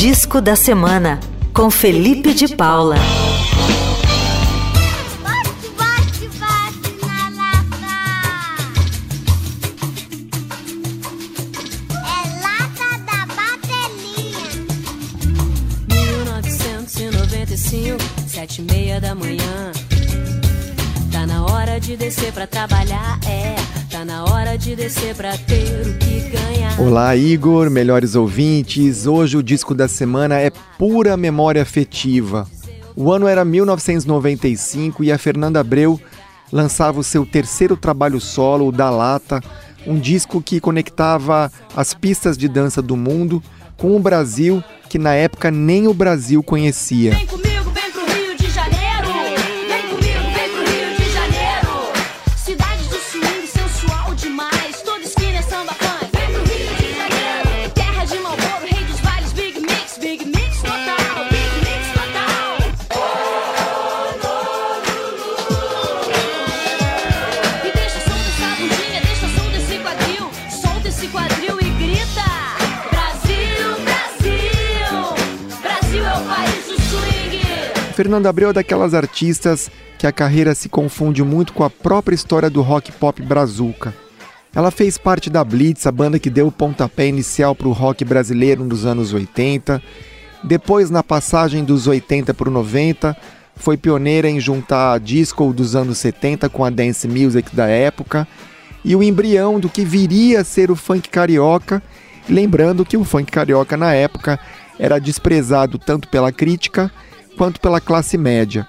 Disco da Semana, com Felipe de Paula. Sete e meia da manhã. Tá na hora de descer pra trabalhar, é. Tá na hora de descer pra ter o que ganhar. Olá, Igor, melhores ouvintes. Hoje o disco da semana é pura memória afetiva. O ano era 1995 e a Fernanda Abreu lançava o seu terceiro trabalho solo, o Da Lata, um disco que conectava as pistas de dança do mundo com o Brasil que na época nem o Brasil conhecia. Fernanda Abreu é daquelas artistas que a carreira se confunde muito com a própria história do rock pop brazuca. Ela fez parte da Blitz, a banda que deu o pontapé inicial para o rock brasileiro nos anos 80. Depois, na passagem dos 80 para o 90, foi pioneira em juntar a disco dos anos 70 com a dance music da época e o embrião do que viria a ser o funk carioca, lembrando que o funk carioca na época era desprezado tanto pela crítica quanto pela classe média.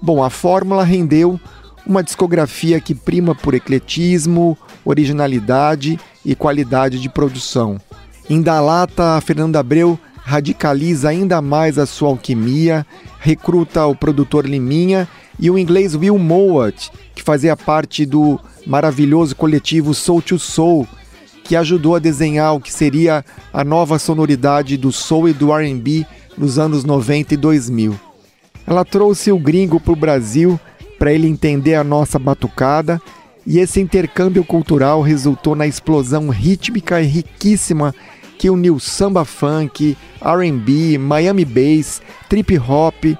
Bom, a fórmula rendeu uma discografia que prima por ecletismo, originalidade e qualidade de produção. Em Dalata, a Fernanda Abreu radicaliza ainda mais a sua alquimia, recruta o produtor Liminha e o inglês Will Mowat, que fazia parte do maravilhoso coletivo Soul to Soul, que ajudou a desenhar o que seria a nova sonoridade do soul e do R&B nos anos 90 e 2000. Ela trouxe o gringo para o Brasil para ele entender a nossa batucada e esse intercâmbio cultural resultou na explosão rítmica e riquíssima que uniu samba funk, R&B, Miami bass, trip hop,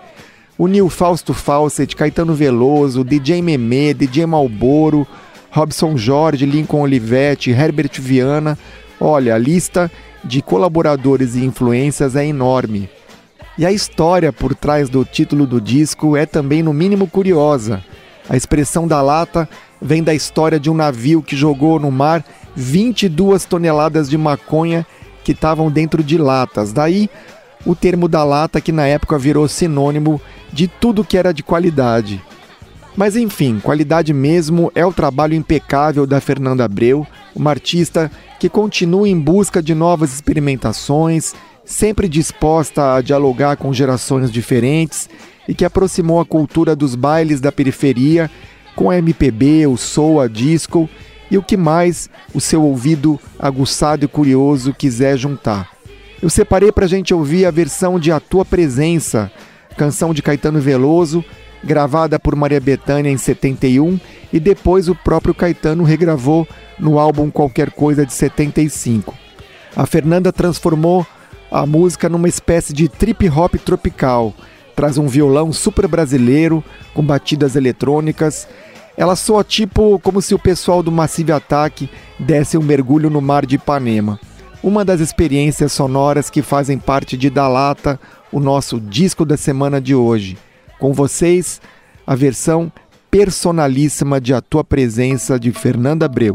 uniu Fausto Fawcett, Caetano Veloso, DJ Memê, DJ Malboro, Robson Jorge, Lincoln Olivetti, Herbert Viana. Olha, a lista de colaboradores e influências é enorme. E a história por trás do título do disco é também, no mínimo, curiosa. A expressão da lata vem da história de um navio que jogou no mar 22 toneladas de maconha que estavam dentro de latas. Daí o termo da lata, que na época virou sinônimo de tudo que era de qualidade. Mas enfim, qualidade mesmo é o trabalho impecável da Fernanda Abreu, uma artista que continua em busca de novas experimentações sempre disposta a dialogar com gerações diferentes e que aproximou a cultura dos bailes da periferia com a MPB, o soul, a disco e o que mais o seu ouvido aguçado e curioso quiser juntar. Eu separei para a gente ouvir a versão de A Tua Presença, canção de Caetano Veloso, gravada por Maria Bethânia em 71 e depois o próprio Caetano regravou no álbum Qualquer Coisa de 75. A Fernanda transformou a música numa espécie de trip hop tropical. Traz um violão super brasileiro com batidas eletrônicas. Ela soa tipo como se o pessoal do Massive Attack desse um mergulho no mar de Ipanema. Uma das experiências sonoras que fazem parte de Dalata, o nosso disco da semana de hoje. Com vocês, a versão personalíssima de A Tua Presença de Fernanda Abreu.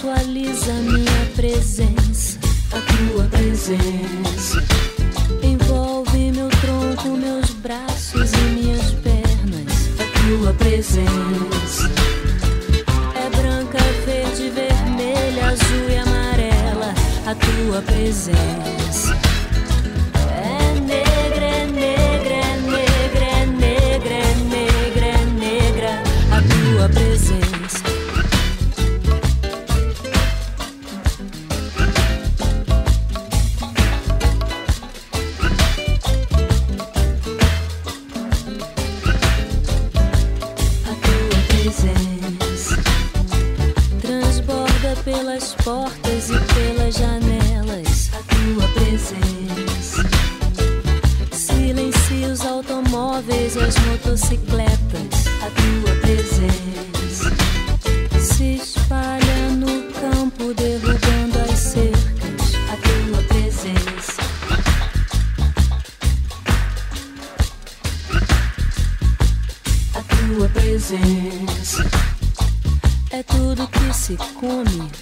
atualiza minha presença. A tua presença envolve meu tronco, meus braços e minhas pernas. A tua presença é branca, verde, vermelha, azul e amarela. A tua presença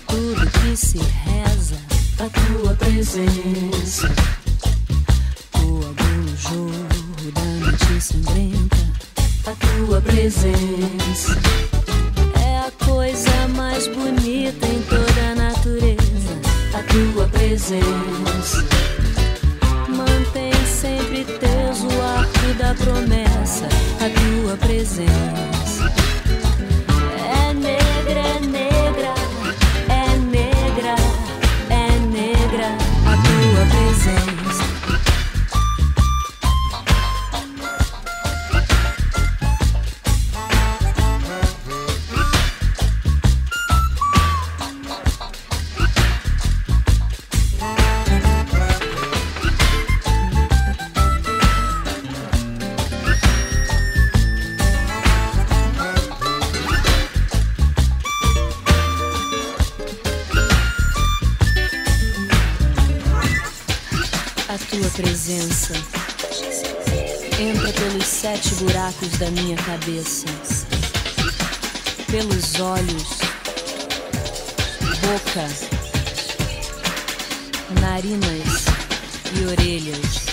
tudo que se reza. A tua presença, o agudo jorro da noite sangrenta. A tua presença é a coisa mais bonita em toda a natureza. A tua presença mantém sempre teso o arco da promessa. A tua presença. Presença entra pelos sete buracos da minha cabeça, pelos olhos, boca, narinas e orelhas.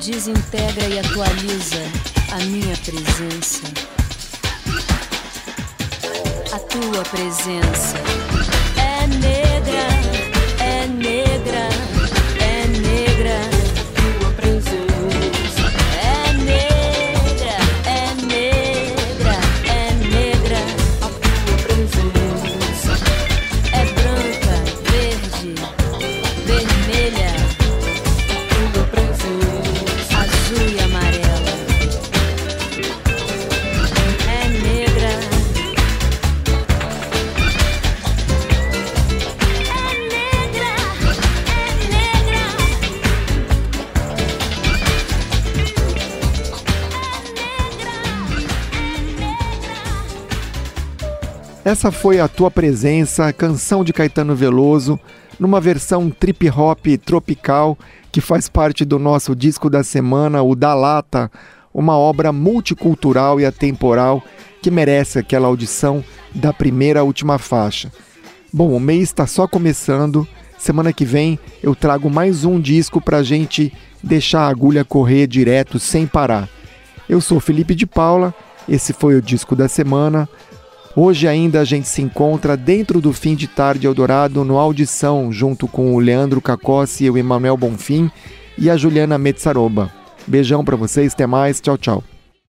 Desintegra e atualiza a minha presença. A tua presença Essa foi a tua presença, canção de Caetano Veloso, numa versão trip hop tropical que faz parte do nosso disco da semana, o Da Lata, uma obra multicultural e atemporal que merece aquela audição da primeira à última faixa. Bom, o mês está só começando. Semana que vem eu trago mais um disco para gente deixar a agulha correr direto sem parar. Eu sou Felipe de Paula, esse foi o disco da semana. Hoje ainda a gente se encontra dentro do fim de tarde Eldorado no Audição, junto com o Leandro Cacossi e o Emanuel Bonfim e a Juliana Metsaroba. Beijão para vocês, até mais, tchau, tchau.